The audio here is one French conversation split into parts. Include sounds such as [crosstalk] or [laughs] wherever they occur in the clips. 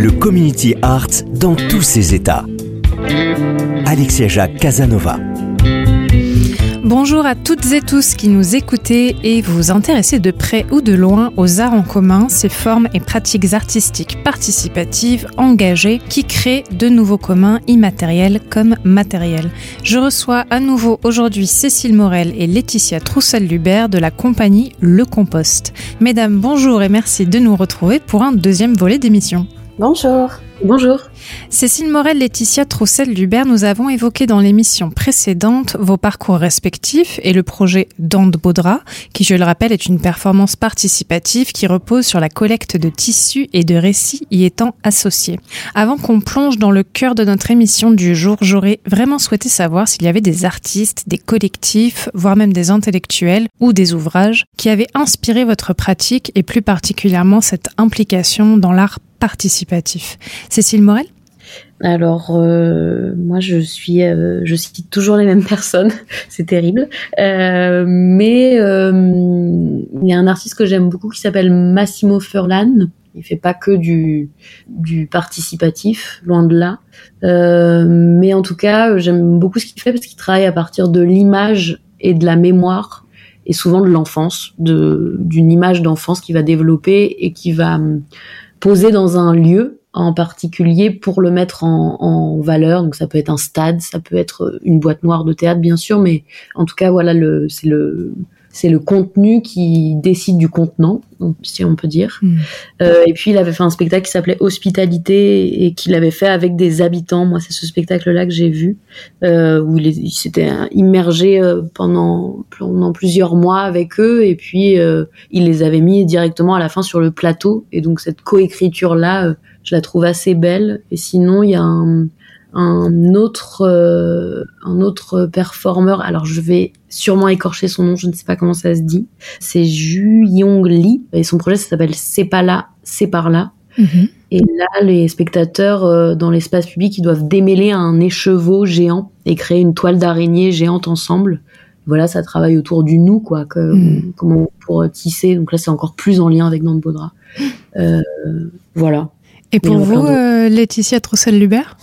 le community art dans tous ses états. Alexia Jacques Casanova. Bonjour à toutes et tous qui nous écoutez et vous intéressez de près ou de loin aux arts en commun, ces formes et pratiques artistiques participatives, engagées, qui créent de nouveaux communs immatériels comme matériels. Je reçois à nouveau aujourd'hui Cécile Morel et Laetitia Troussel-Lubert de la compagnie Le Compost. Mesdames, bonjour et merci de nous retrouver pour un deuxième volet d'émission. Bonjour. Bonjour. Cécile Morel, Laetitia Troussel-Lubert, nous avons évoqué dans l'émission précédente vos parcours respectifs et le projet Dante Baudra, qui, je le rappelle, est une performance participative qui repose sur la collecte de tissus et de récits y étant associés. Avant qu'on plonge dans le cœur de notre émission du jour, j'aurais vraiment souhaité savoir s'il y avait des artistes, des collectifs, voire même des intellectuels ou des ouvrages qui avaient inspiré votre pratique et plus particulièrement cette implication dans l'art participatif. Cécile Morel alors euh, moi je suis euh, je cite toujours les mêmes [laughs] personnes, c'est terrible. Euh, mais il y a un artiste que j'aime beaucoup qui s'appelle Massimo Furlan. Il fait pas que du du participatif, loin de là. mais en tout cas j'aime beaucoup ce qu'il fait parce qu'il travaille à partir de l'image et de la mémoire et souvent de l'enfance, d'une image d'enfance qui va développer et qui va posé dans un lieu en particulier pour le mettre en, en, valeur. Donc ça peut être un stade, ça peut être une boîte noire de théâtre bien sûr, mais en tout cas voilà le c'est le c'est le contenu qui décide du contenant, si on peut dire. Hmm. Euh, et puis il avait fait un spectacle qui s'appelait Hospitalité et qu'il avait fait avec des habitants. Moi, c'est ce spectacle-là que j'ai vu euh, où il, s'était immergé euh, pendant pendant plusieurs mois avec eux et puis euh, il les avait mis directement à la fin sur le plateau. Et donc cette coécriture-là, euh, je la trouve assez belle. Et sinon, il y a un un autre euh, un autre performeur. Alors je vais sûrement écorcher son nom. Je ne sais pas comment ça se dit. C'est Ju Yong Lee. Et son projet ça s'appelle c'est pas là c'est par là. Mhm. et là les spectateurs euh, dans l'espace public ils doivent démêler un écheveau géant et créer une toile d'araignée géante ensemble. Voilà ça travaille autour du nous quoi que, mhm. comment pour tisser. Donc là c'est encore plus en lien avec Nante Baudra euh, voilà et pour vous Laetitia Troussel-Lubert?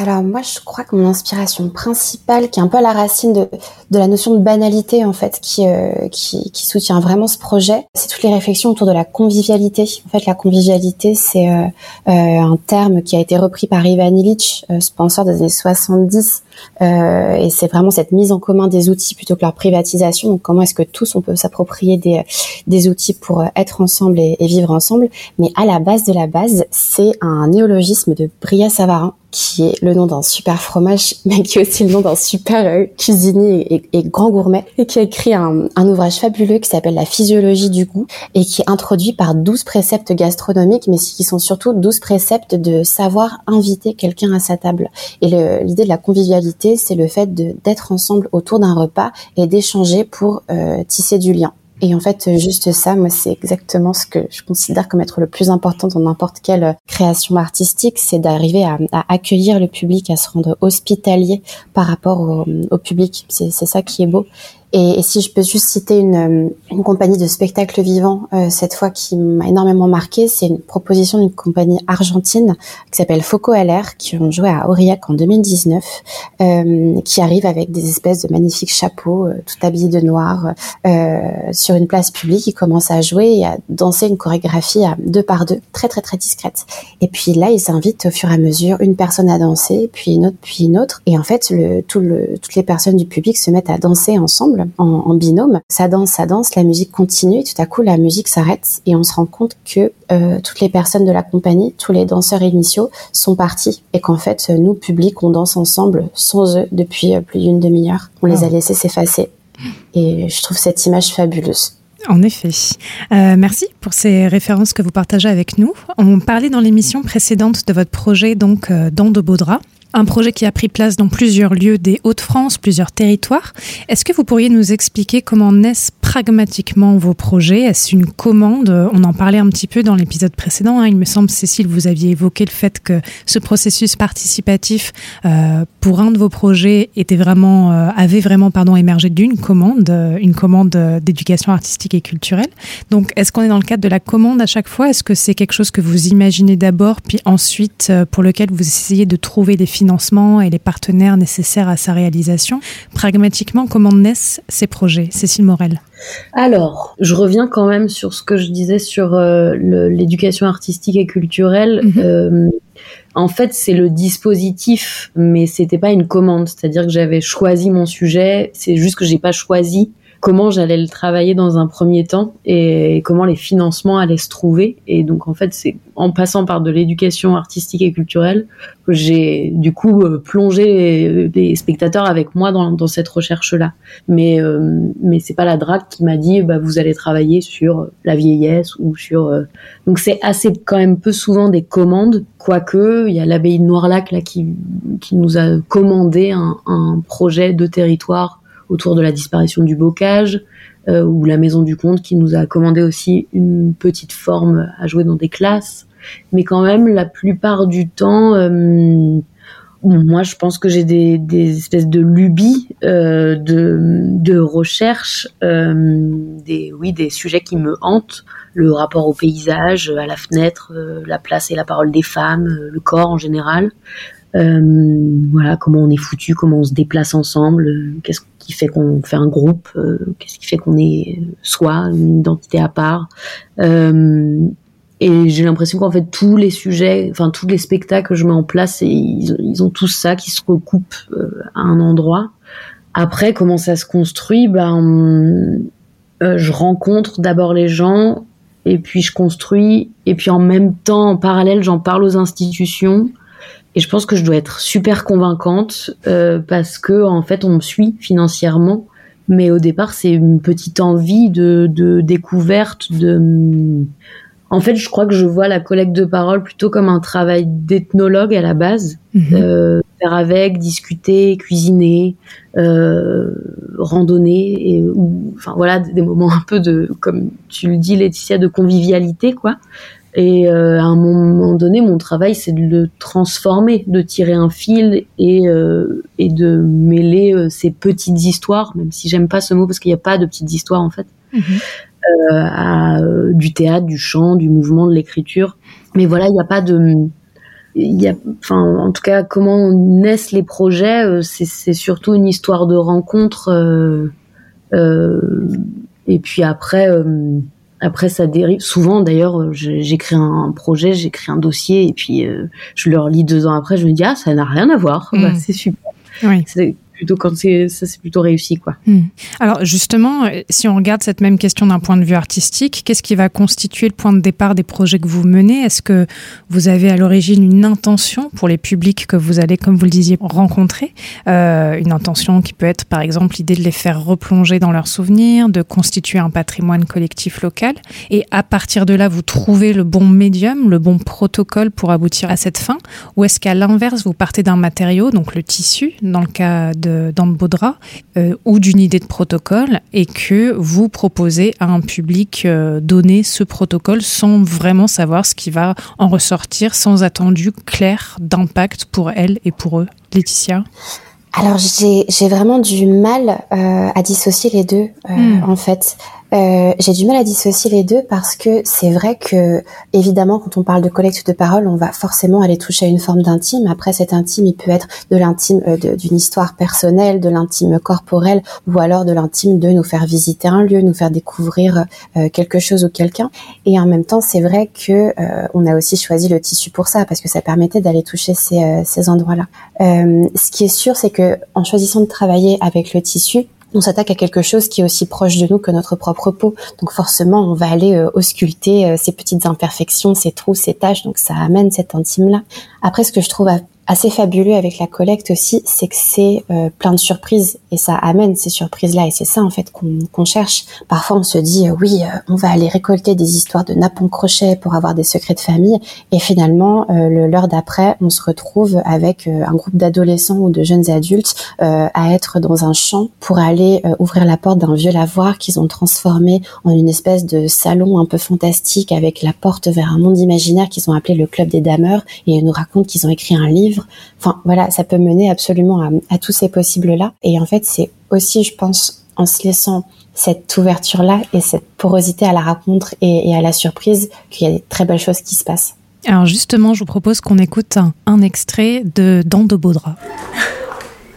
Alors moi, je crois que mon inspiration principale, qui est un peu à la racine de, de la notion de banalité en fait, qui, euh, qui, qui, soutient vraiment ce projet, c'est toutes les réflexions autour de la convivialité. En fait, la convivialité, c'est euh, euh, un terme qui a été repris par Ivan Illich, sponsor des années 70, et c'est vraiment cette mise en commun des outils plutôt que leur privatisation. Donc, comment est-ce que tous on peut s'approprier des, des outils pour être ensemble et, et vivre ensemble? Mais à la base de la base, c'est un néologisme de Bria Savarin qui est le nom d'un super fromage, [laughs] mais qui est aussi le nom d'un super euh, cuisinier et, grand gourmet, et qui a écrit un, ouvrage fabuleux qui s'appelle La physiologie du goût, et qui est introduit par 12 préceptes gastronomiques, mais qui sont surtout 12 préceptes de savoir inviter quelqu'un à sa table. Et l'idée de la convivialité, c'est le fait d'être ensemble autour d'un repas et d'échanger pour euh, tisser du lien. Et en fait, juste ça, moi, c'est exactement ce que je considère comme être le plus important dans n'importe quelle création artistique, c'est d'arriver à, accueillir le public, à se rendre hospitalier par rapport au, public. C'est ça qui est beau. Et, si je peux juste citer une, une compagnie de spectacle vivant, cette fois qui m'a énormément marqué, c'est une proposition d'une compagnie argentine qui s'appelle Foco LR, qui ont joué à Aurillac en 2019, qui arrive avec des espèces de magnifiques chapeaux, tout habillés de noir, sur une place publique. Ils commencent à jouer et à danser une chorégraphie à deux par deux, très très très discrète. Et puis là, ils invitent au fur et à mesure une personne à danser, puis une autre, puis une autre. Et en fait, le, tout le, toutes les personnes du public se mettent à danser ensemble, en, binôme. Ça danse, ça danse, la musique continue. Et tout à coup, la musique s'arrête et on se rend compte que euh, toutes les personnes de la compagnie, tous les danseurs initiaux sont partis et qu'en fait, nous, public, on danse ensemble sans eux depuis euh, plus d'une demi-heure. On les a laissés s'effacer. Et je trouve cette image fabuleuse. En effet. Euh, merci pour ces références que vous partagez avec nous. On parlait dans l'émission précédente de votre projet donc euh, dans de Baudra. Un projet qui a pris place dans plusieurs lieux des Hauts-de-France, plusieurs territoires. Est-ce que vous pourriez nous expliquer comment naissent pragmatiquement vos projets? Est-ce une commande? On en parlait un petit peu dans l'épisode précédent. Hein. Il me semble, Cécile, vous aviez évoqué le fait que ce processus participatif euh, pour un de vos projets était vraiment, euh, avait vraiment pardon, émergé d'une commande, euh, une commande d'éducation artistique et culturelle. Donc, est-ce qu'on est dans le cadre de la commande à chaque fois? Est-ce que c'est quelque chose que vous imaginez d'abord, puis ensuite pour lequel vous essayez de trouver des financements et les partenaires nécessaires à sa réalisation. Pragmatiquement, comment naissent ces projets Cécile Morel? Alors, je reviens quand même sur ce que je disais sur euh, l'éducation artistique et culturelle. Mhm. Euh, en fait, c'est le dispositif, mais c'était pas une commande. C'est-à-dire que j'avais choisi mon sujet. C'est juste que j'ai pas choisi comment j'allais le travailler dans un premier temps et comment les financements allaient se trouver. Et donc en fait, c'est en passant par de l'éducation artistique et culturelle que j'ai du coup euh, plongé les, spectateurs avec moi dans, dans cette recherche-là. Mais euh, mais c'est pas la DRAC qui m'a dit bah vous allez travailler sur la vieillesse ou sur euh, donc c'est assez quand même peu souvent des commandes quoique il y a l'abbaye de Noirlac là qui qui nous a commandé un, un projet de territoire autour de la disparition du bocage, euh, ou la Maison du Comte qui nous a commandé aussi une petite forme à jouer dans des classes. Mais quand même, la plupart du temps, euh, moi, je pense que j'ai des, espèces de lubies euh, de, de recherche, des, oui, des sujets qui me hantent, le rapport au paysage, à la fenêtre, la place et la parole des femmes, le corps en général. Voilà, comment on est foutu, comment on se déplace ensemble, qu'est-ce qui fait qu'on fait un groupe, euh, qu'est-ce qui fait qu'on est soi, une identité à part. Euh, et j'ai l'impression qu'en fait tous les sujets, enfin tous les spectacles que je mets en place, ils, ont tous ça qui se recoupent euh, à un endroit. Après, comment ça se construit Ben, je rencontre d'abord les gens, et puis je construis, et puis en même temps, en parallèle, j'en parle aux institutions. Et je pense que je dois être super convaincante euh, parce que en fait on me suit financièrement, mais au départ c'est une petite envie de, de découverte. De, en fait, je crois que je vois la collecte de parole plutôt comme un travail d'ethnologue à la base, mhm. euh, faire avec, discuter, cuisiner, euh, randonner, et, ou, enfin voilà des moments un peu de, comme tu le dis Laetitia, de convivialité quoi. Et euh, à un moment donné, mon travail, c'est de le transformer, de tirer un fil et, euh, et de mêler euh, ces petites histoires, même si j'aime pas ce mot parce qu'il n'y a pas de petites histoires en fait, mhm. à du théâtre, du chant, du mouvement, de l'écriture. Mais voilà, il n'y a pas de, y a, enfin, en tout cas, comment naissent les projets, c'est surtout une histoire de rencontre. et puis après après, ça dérive. Souvent, d'ailleurs, euh, j'écris un projet, j'écris un dossier, et puis euh, je le relis deux ans après, je me dis ah, ça n'a rien à voir. Bah, mm. c'est super. Oui plutôt quand c'est ça c'est plutôt réussi quoi. Hmm. Alors justement, euh, si on regarde cette même question d'un point de vue artistique, qu'est-ce qui va constituer le point de départ des projets que vous menez? Est-ce que vous avez à l'origine une intention pour les publics que vous allez, comme vous le disiez, rencontrer? Euh, Une intention qui peut être par exemple l'idée de les faire replonger dans leurs souvenirs, de constituer un patrimoine collectif local, et à partir de là, vous trouvez le bon médium, le bon protocole pour aboutir à cette fin, ou est-ce qu'à l'inverse, vous partez d'un matériau, donc le tissu, dans le cas de dans le Baudra euh, ou d'une idée de protocole et que vous proposez à un public euh, donné ce protocole sans vraiment savoir ce qui va en ressortir, sans attendu clair d'impact pour elle et pour eux. Laetitia alors j'ai vraiment du mal à dissocier les deux hmm. en fait. Euh, j'ai du mal à dissocier les deux parce que c'est vrai que, évidemment, quand on parle de collecte de paroles, on va forcément aller toucher à une forme d'intime. Après, cet intime, il peut être de l'intime euh, d'une histoire personnelle, de l'intime corporel, ou alors de l'intime de nous faire visiter un lieu, nous faire découvrir euh, quelque chose ou quelqu'un. Et en même temps, c'est vrai que on a aussi choisi le tissu pour ça, parce que ça permettait d'aller toucher ces, ces endroits-là. ce qui est sûr, c'est que en choisissant de travailler avec le tissu, on s'attaque à quelque chose qui est aussi proche de nous que notre propre peau. Donc forcément, on va aller euh, ausculter euh, ces petites imperfections, ces trous, ces taches. Donc ça amène cet intime-là. Après, ce que je trouve assez fabuleux avec la collecte aussi, c'est que c'est euh, plein de surprises et ça amène ces surprises-là et c'est ça en fait qu'on cherche. Parfois on se dit euh, oui, euh, on va aller récolter des histoires de napon crochet pour avoir des secrets de famille et finalement l'heure d'après on se retrouve avec un groupe d'adolescents ou de jeunes adultes à être dans un champ pour aller ouvrir la porte d'un vieux lavoir qu'ils ont transformé en une espèce de salon un peu fantastique avec la porte vers un monde imaginaire qu'ils ont appelé le club des dameurs et ils nous racontent qu'ils ont écrit un livre Enfin, voilà, ça peut mener absolument à, tous ces possibles-là. Et en fait, c'est aussi, je pense, en se laissant cette ouverture-là et cette porosité à la rencontre et, à la surprise qu'il y a des très belles choses qui se passent. Alors justement, je vous propose qu'on écoute un, extrait de Dans de Baudra.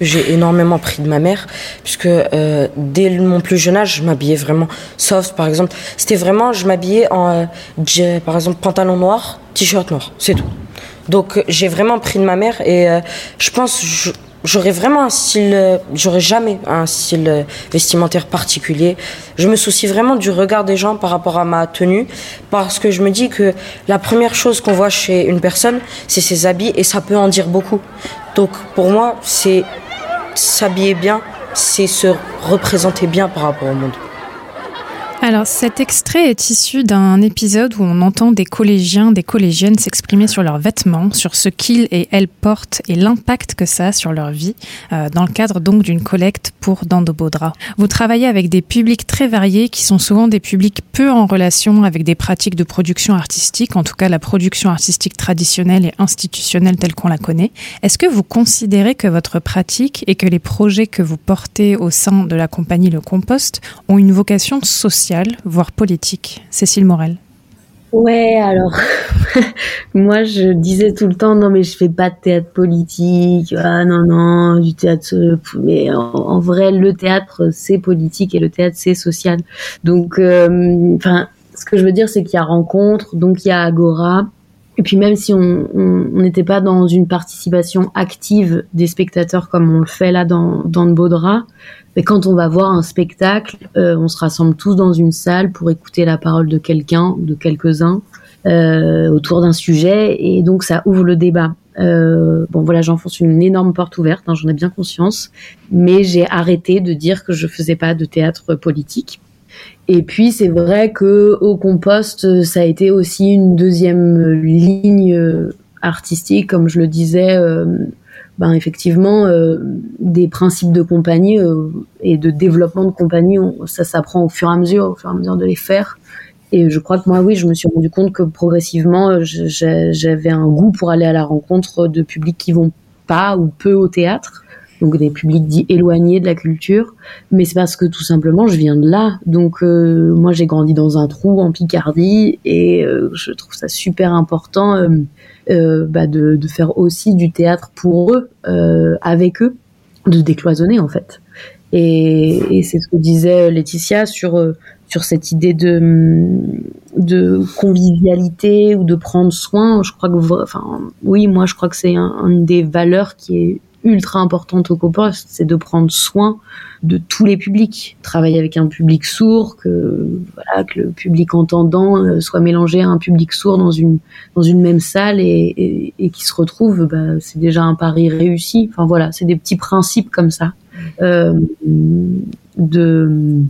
J'ai énormément pris de ma mère, puisque euh, dès mon plus jeune âge, je m'habillais vraiment soft, par exemple. C'était vraiment, je m'habillais en, euh, par exemple, pantalon noir, t-shirt noir, c'est tout. Donc j'ai vraiment pris de ma mère et euh, je pense j'aurais vraiment un style, euh, j'aurais jamais un style euh, vestimentaire particulier. Je me soucie vraiment du regard des gens par rapport à ma tenue parce que je me dis que la première chose qu'on voit chez une personne, c'est ses habits et ça peut en dire beaucoup. Donc pour moi, c'est s'habiller bien, c'est se représenter bien par rapport au monde. Alors cet extrait est issu d'un épisode où on entend des collégiens, des collégiennes s'exprimer sur leurs vêtements, sur ce qu'ils et elles portent et l'impact que ça a sur leur vie, euh, dans le cadre donc d'une collecte pour Dandobodra. Vous travaillez avec des publics très variés qui sont souvent des publics peu en relation avec des pratiques de production artistique, en tout cas la production artistique traditionnelle et institutionnelle telle qu'on la connaît. Est-ce que vous considérez que votre pratique et que les projets que vous portez au sein de la compagnie Le Compost ont une vocation sociale? Voire politique Cécile Morel. Ouais, alors [laughs] moi je disais tout le temps non mais je fais pas de théâtre politique, ah non non du théâtre mais en, vrai le théâtre c'est politique et le théâtre c'est social. Donc euh, enfin ce que je veux dire c'est qu'il y a rencontre, donc il y a agora et puis même si on n'était pas dans une participation active des spectateurs comme on le fait là dans dans le Baudra, mais quand on va voir un spectacle, euh, on se rassemble tous dans une salle pour écouter la parole de quelqu'un, de quelques-uns, euh, autour d'un sujet, et donc ça ouvre le débat. Euh, bon voilà, j'enfonce une énorme porte ouverte, hein, j'en ai bien conscience, mais j'ai arrêté de dire que je faisais pas de théâtre politique. Et puis c'est vrai que au compost, ça a été aussi une deuxième ligne artistique, comme je le disais ben effectivement euh, des principes de compagnie euh, et de développement de compagnie, ça s'apprend au fur et à mesure, au fur et à mesure de les faire. Et je crois que moi, oui, je me suis rendu compte que progressivement, euh, j'avais un goût pour aller à la rencontre de publics qui vont pas ou peu au théâtre, donc des publics dits éloignés de la culture. Mais c'est parce que tout simplement, je viens de là. Donc moi, j'ai grandi dans un trou en Picardie et je trouve ça super important euh, bah de, faire aussi du théâtre pour eux, euh, avec eux, de décloisonner en fait. Et, c'est ce que disait Laetitia sur euh, sur cette idée de de convivialité ou de prendre soin. Je crois que, enfin, oui, moi je crois que c'est un, une des valeurs qui est ultra importante au Copost, c'est de prendre soin de tous les publics, travailler avec un public sourd, que voilà, que le public entendant euh, soit mélangé à un public sourd dans une dans une même salle et, et, qui se retrouve, bah, c'est déjà un pari réussi. Enfin voilà, c'est des petits principes comme ça euh, de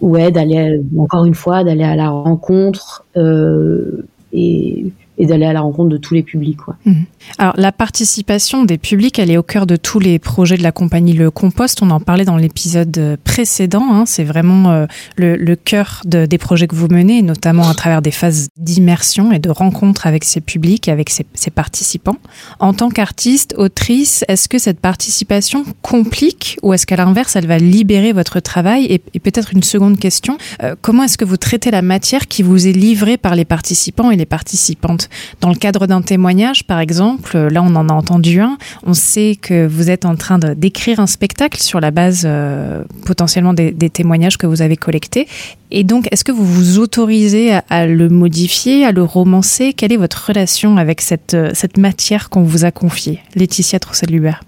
ouais d'aller encore une fois d'aller à la rencontre euh, et et d'aller à la rencontre de tous les publics. Mhm. Alors la participation des publics, elle est au cœur de tous les projets de la compagnie Le Compost. On en parlait dans l'épisode précédent. Hein. C'est vraiment euh, le, cœur de, des projets que vous menez, notamment à travers des phases d'immersion et de rencontre avec ces publics, avec ces, participants. En tant qu'artiste, autrice, est-ce que cette participation complique ou est-ce qu'à l'inverse, elle va libérer votre travail? Et, et peut-être une seconde question, euh, comment est-ce que vous traitez la matière qui vous est livrée par les participants et les participantes? Dans le cadre d'un témoignage, par exemple, là on en a entendu un, on sait que vous êtes en train d'écrire un spectacle sur la base euh, potentiellement des, témoignages que vous avez collectés. Et donc, est-ce que vous vous autorisez à, le modifier, à le romancer? Quelle est votre relation avec cette, cette matière qu'on vous a confiée? Laetitia Troussel-Lubert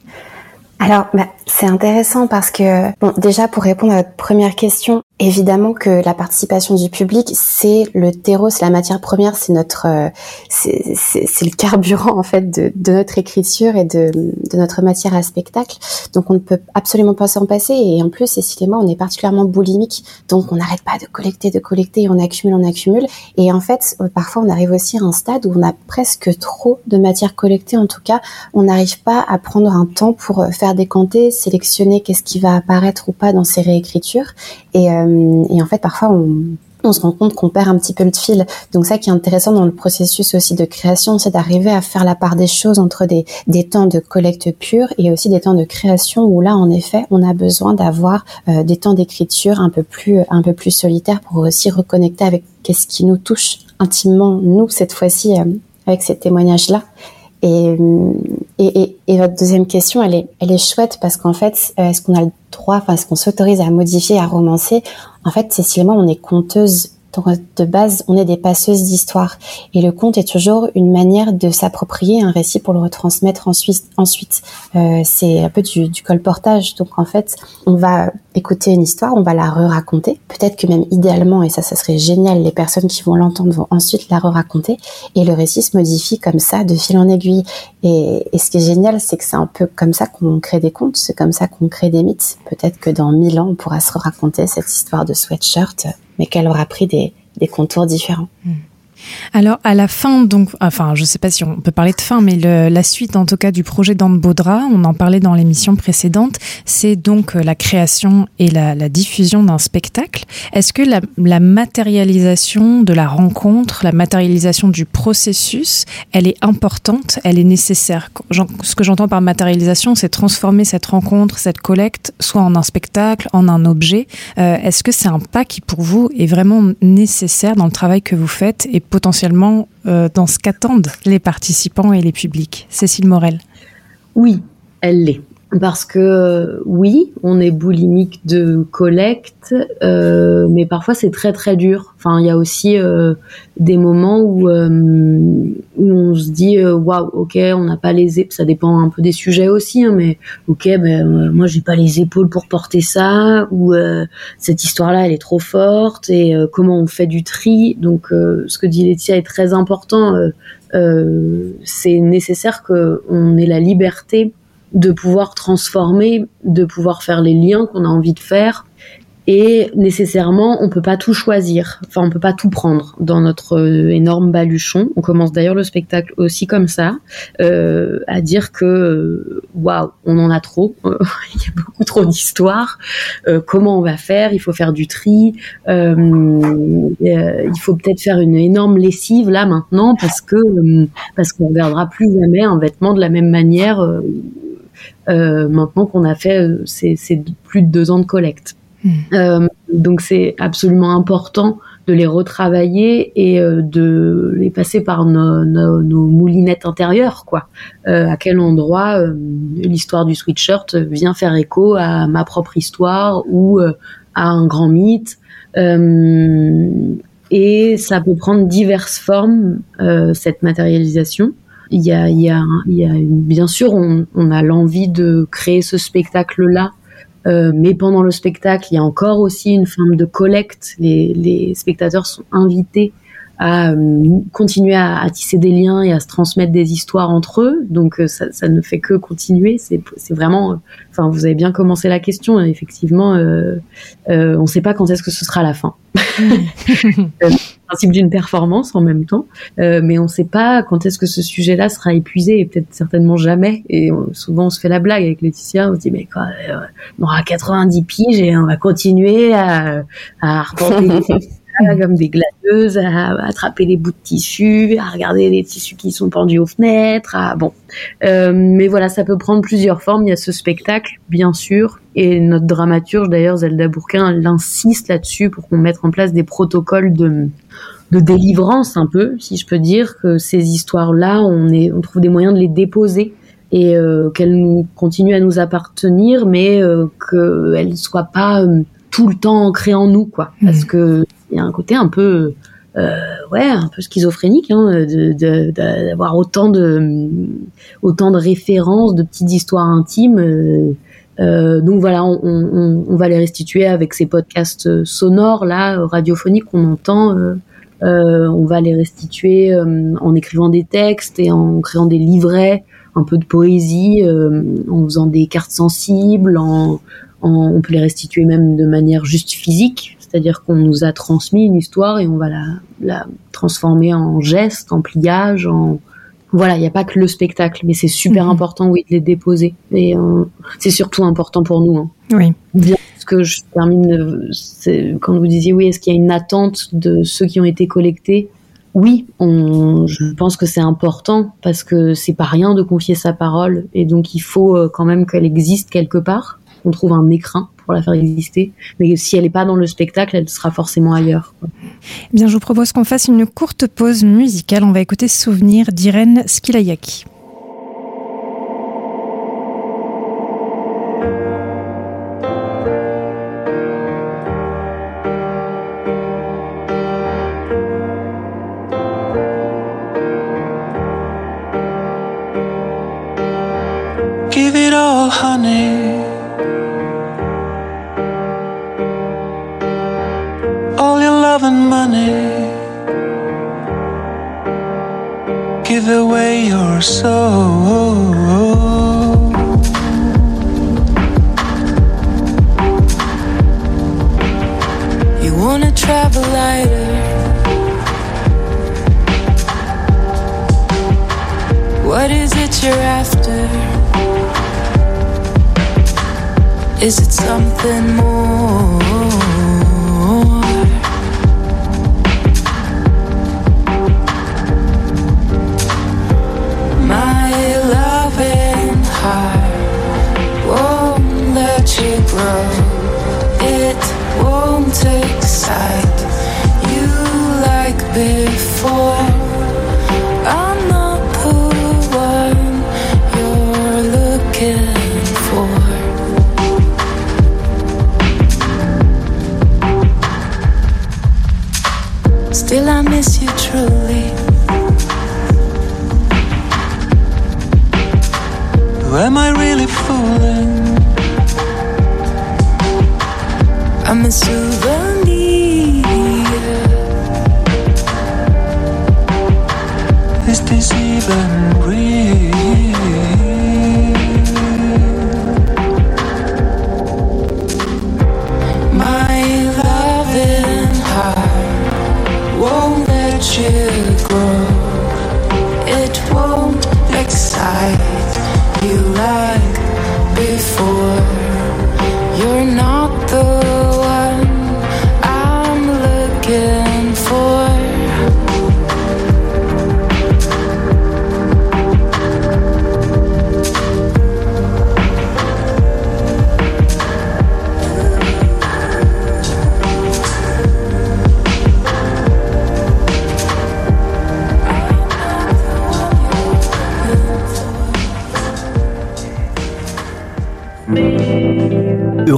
alors, bah, c'est intéressant parce que, bon, déjà pour répondre à votre première question, évidemment que la participation du public, c'est le terreau, c'est la matière première, c'est notre, euh, c'est le carburant en fait de, de, notre écriture et de, de, notre matière à spectacle. Donc on ne peut absolument pas s'en passer. Et en plus, Cécile et moi, on est particulièrement boulimique, donc on n'arrête pas de collecter, de collecter, et on accumule, on accumule. Et en fait, euh, parfois, on arrive aussi à un stade où on a presque trop de matière collectée. En tout cas, on n'arrive pas à prendre un temps pour euh, faire décanter, sélectionner qu'est-ce qui va apparaître ou pas dans ces réécritures. Et, euh, et en fait, parfois, on, on se rend compte qu'on perd un petit peu le fil. Donc ça qui est intéressant dans le processus aussi de création, c'est d'arriver à faire la part des choses entre des, des temps de collecte pure et aussi des temps de création où là, en effet, on a besoin d'avoir euh, des temps d'écriture un peu plus un peu plus solitaires pour aussi reconnecter avec qu'est-ce qui nous touche intimement nous cette fois-ci euh, avec ces témoignages-là. Et, et, votre deuxième question, elle est, elle est chouette parce qu'en fait, est-ce qu'on a le droit, enfin, est-ce qu'on s'autorise à modifier, à romancer? En fait, Cécile et moi, on est conteuse de base, on est des passeuses d'histoire. Et le conte est toujours une manière de s'approprier un récit pour le retransmettre ensuite. Euh, c'est un peu du, du, colportage. Donc en fait, on va écouter une histoire, on va la re-raconter. Peut-être que même idéalement, et ça, ça serait génial, les personnes qui vont l'entendre vont ensuite la re-raconter. Et le récit se modifie comme ça, de fil en aiguille. Et, et ce qui est génial, c'est que c'est un peu comme ça qu'on crée des contes, c'est comme ça qu'on crée des mythes. Peut-être que dans mille ans, on pourra se raconter cette histoire de sweatshirt mais qu'elle aura pris des, contours différents. Mmh. Alors à la fin, donc, enfin, je sais pas si on peut parler de fin, mais le, la suite, en tout cas, du projet d'Anne Baudra, on en parlait dans l'émission précédente, c'est donc la création et la, la diffusion d'un spectacle. Est-ce que la, la, matérialisation de la rencontre, la matérialisation du processus, elle est importante, elle est nécessaire? Ce que j'entends par matérialisation, c'est transformer cette rencontre, cette collecte, soit en un spectacle, en un objet. Euh, Est-ce que c'est un pas qui, pour vous, est vraiment nécessaire dans le travail que vous faites et potentiellement euh, dans ce qu'attendent les participants et les publics. Cécile Morel. Oui, elle l'est. Parce que oui, on est boulimique de collecte, euh, mais parfois c'est très très dur. Enfin, il y a aussi euh, des moments où, euh, où, on se dit waouh, ok, on n'a pas les épaules. Ça dépend un peu des sujets aussi, hein, mais ok, ben moi j'ai pas les épaules pour porter ça, ou cette histoire-là elle est trop forte et comment on fait du tri. Donc, ce que dit Laetitia est très important. c'est nécessaire qu'on ait la liberté de pouvoir transformer, de pouvoir faire les liens qu'on a envie de faire. Et nécessairement, on peut pas tout choisir. Enfin, on peut pas tout prendre dans notre euh, énorme baluchon. On commence d'ailleurs le spectacle aussi comme ça, euh, à dire que euh, waouh, on en a trop. [laughs] Il y a beaucoup trop d'histoires. Euh, comment on va faire? Il faut faire du tri. Euh, il faut peut-être faire une énorme lessive là maintenant parce que parce qu'on regardera plus jamais un vêtement de la même manière euh, maintenant qu'on a fait euh, ces, ces, plus de deux ans de collecte. Mmh. Euh, donc c'est absolument important de les retravailler et euh, de les passer par nos, nos, nos moulinettes intérieures, quoi. Euh, à quel endroit euh, l'histoire du sweatshirt vient faire écho à ma propre histoire ou à un grand mythe. et ça peut prendre diverses formes, cette matérialisation. Il y a, il y a, il y a bien sûr, on, on a l'envie de créer ce spectacle-là, euh, mais pendant le spectacle, il y a encore aussi une forme de collecte. Les, les spectateurs sont invités à euh, continuer à, à, tisser des liens et à se transmettre des histoires entre eux. Donc euh, ça, ça ne fait que continuer. C'est vraiment, enfin, vous avez bien commencé la question. Effectivement, euh, on ne sait pas quand est-ce que ce sera la fin. [laughs] principe d'une performance en même temps, euh, mais on ne sait pas quand est-ce que ce sujet-là sera épuisé, et peut-être certainement jamais. Et souvent on se fait la blague avec Laetitia, on se dit mais quoi, euh, on aura 90 piges et on va continuer à, à [laughs] comme des gladeuses, à, attraper les bouts de tissu, à regarder les tissus qui sont pendus aux fenêtres. À, bon, euh, mais voilà, ça peut prendre plusieurs formes. Il y a ce spectacle, bien sûr, et notre dramaturge d'ailleurs, Zelda Bourquin, elle insiste là-dessus pour qu'on mette en place des protocoles de de délivrance un peu, si je peux dire, que ces histoires-là, on, est, on trouve des moyens de les déposer et euh, qu'elles nous continuent à nous appartenir, mais euh, qu'elles ne soient pas euh, tout le temps ancrées en nous, quoi. Mmh. Parce que il y a un côté un peu, euh, ouais, un peu schizophrénique, hein, d'avoir de, autant de, autant de références, de petites histoires intimes. Euh, euh, donc voilà, on, on, on, va les restituer avec ces podcasts sonores là, radiophoniques qu'on entend. Euh, on va les restituer en écrivant des textes et en créant des livrets, un peu de poésie, en faisant des cartes sensibles, en, en, on peut les restituer même de manière juste physique, c'est-à-dire qu'on nous a transmis une histoire et on va la, la transformer en geste, en pliage, en voilà, il n'y a pas que le spectacle, mais c'est super mhm. important, oui, de les déposer. Et euh, c'est surtout important pour nous. Hein. Oui. Bien, que je termine, quand vous disiez, oui, est-ce qu'il y a une attente de ceux qui ont été collectés? Oui, on, je pense que c'est important parce que c'est pas rien de confier sa parole et donc il faut euh, quand même qu'elle existe quelque part, qu'on trouve un écrin pour la faire exister. Mais si elle n'est pas dans le spectacle, elle sera forcément ailleurs. Quoi. Bien, je vous propose qu'on fasse une courte pause musicale. On va écouter Souvenir d'Irène Skilayaki. heart won't let you grow. It won't take sight. You like before.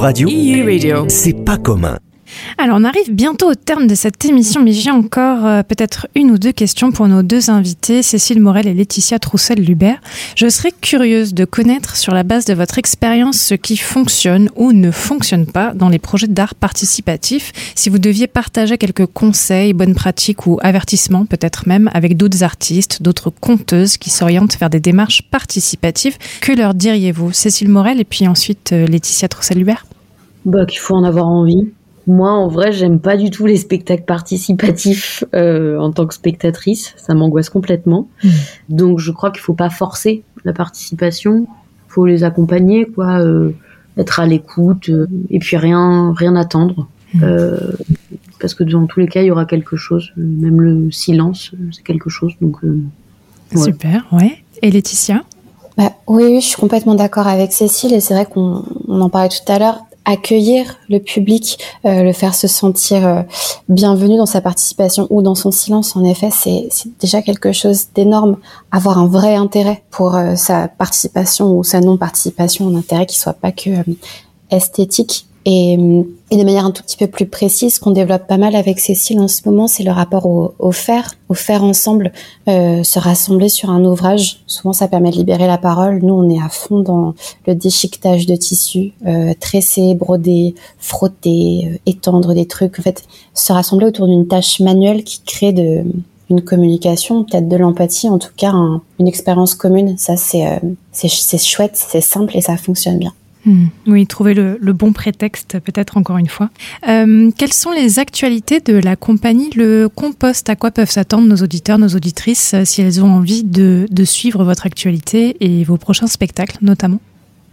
Radio, Radio. c'est pas commun. Alors on arrive bientôt au terme de cette émission, mais j'ai encore euh, peut-être une ou deux questions pour nos deux invités, Cécile Morel et Laetitia Troussel-Lubert. Je serais curieuse de connaître sur la base de votre expérience ce qui fonctionne ou ne fonctionne pas dans les projets d'art participatif. Si vous deviez partager quelques conseils, bonnes pratiques ou avertissements, peut-être même avec d'autres artistes, d'autres conteuses qui s'orientent vers des démarches participatives, que leur diriez-vous Cécile Morel et puis ensuite euh, Laetitia Troussel-Lubert? Bah, Qu'il faut en avoir envie Moi, en vrai, j'aime pas du tout les spectacles participatifs euh, en tant que spectatrice. Ça m'angoisse complètement. Mm. Donc, je crois qu'il faut pas forcer la participation. faut les accompagner, quoi. euh, être à l'écoute euh, et puis rien, rien attendre. Mm. Euh, parce que dans tous les cas, il y aura quelque chose. Même le silence, c'est quelque chose. Donc, euh, Ouais. Super, ouais. Et Laetitia? Bah, oui, oui, je suis complètement d'accord avec Cécile et c'est vrai qu'on on en parlait tout à l'heure. Accueillir le public, euh, le faire se sentir euh, bienvenu dans sa participation ou dans son silence, en effet, c'est déjà quelque chose d'énorme. Avoir un vrai intérêt pour euh, sa participation ou sa non-participation, un intérêt qui soit pas que euh, esthétique. Et, et de manière un tout petit peu plus précise, qu'on développe pas mal avec Cécile en ce moment, c'est le rapport au, au faire, au faire ensemble, euh, se rassembler sur un ouvrage. Souvent, ça permet de libérer la parole. Nous, on est à fond dans le déchiquetage de tissus, euh, tresser, broder, frotter, euh, étendre des trucs. En fait, se rassembler autour d'une tâche manuelle qui crée de une communication, peut-être de l'empathie, en tout cas un- une expérience commune. Ça, euh, c'est chouette, c'est simple et ça fonctionne bien. Hmm, Oui, trouver le, le bon prétexte, peut-être encore une fois. Euh, quelles sont les actualités de la compagnie Le Compost À quoi peuvent s'attendre nos auditeurs, nos auditrices, euh, si elles ont envie de, de suivre votre actualité et vos prochains spectacles, notamment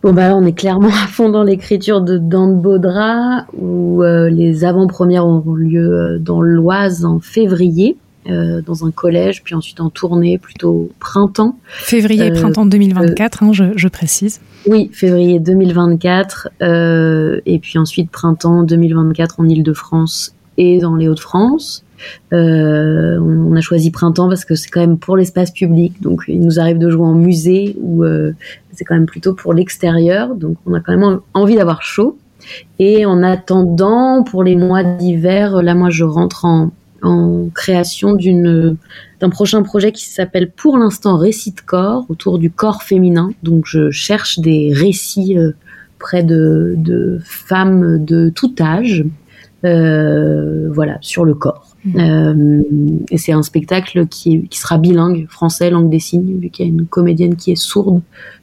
Bon bah là, on est clairement [laughs] à fond dans l'écriture de Dan de Baudra, où euh, les avant-premières auront lieu dans l'Oise en février, euh, dans un collège, puis ensuite en tournée plutôt printemps. Février, Euh, printemps 2024, hein, je, je précise. Oui, février 2024, euh, et puis ensuite printemps 2024 en Île-de-France et dans les Hauts-de-France. Euh, on on a choisi printemps parce que c'est quand même pour l'espace public, donc il nous arrive de jouer en musée ou euh, c'est quand même plutôt pour l'extérieur, donc on a quand même envie d'avoir chaud. Et en attendant, pour les mois d'hiver, là moi je rentre en, en création d'une d'un prochain projet qui s'appelle pour l'instant Récit de corps autour du corps féminin. Donc je cherche des récits euh, près de, de femmes de tout âge, euh, voilà, sur le corps. Mhm. Euh, et c'est un spectacle qui, est- qui sera bilingue, français, langue des signes, vu qu'il y a une comédienne qui est sourde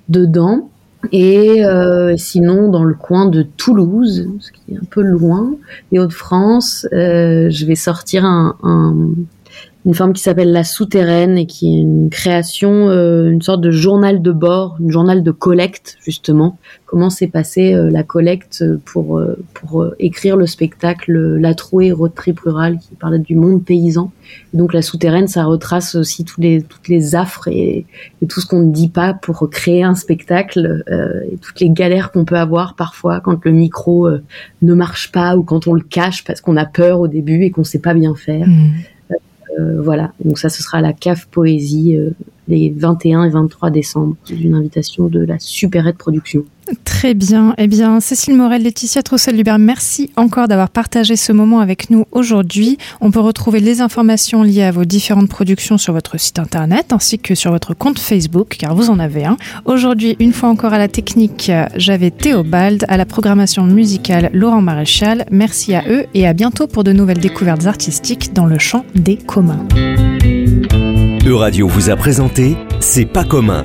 dedans. Et euh, sinon, dans le coin de Toulouse, ce qui est un peu loin, et Hauts-de-France, euh, je vais sortir un, un- une forme qui s'appelle La Souterraine et qui est une création, euh, une sorte de journal de bord, une journal de collecte justement. Comment s'est passée euh, la collecte pour euh, pour euh, écrire le spectacle La Trouée Road Rural qui parlait du monde paysan. Donc La Souterraine, ça retrace aussi tous les toutes les affres et, et tout ce qu'on ne dit pas pour créer un spectacle euh, et toutes les galères qu'on peut avoir parfois quand le micro euh, ne marche pas ou quand on le cache parce qu'on a peur au début et qu'on sait pas bien faire. Hmm. Euh, voilà, donc ça ce sera à la CAF Poésie euh, les 21 et 23 décembre. C'est une invitation de la Superette Production. Très bien. Eh bien, Cécile Morel, Laetitia Troussel-Lubert, merci encore d'avoir partagé ce moment avec nous aujourd'hui. On peut retrouver les informations liées à vos différentes productions sur votre site internet ainsi que sur votre compte Facebook, car vous en avez un. Aujourd'hui, une fois encore à la technique, j'avais Théobald, à la programmation musicale Laurent Maréchal. Merci à eux et à bientôt pour de nouvelles découvertes artistiques dans le champ des communs. Euradio vous a présenté C'est pas commun,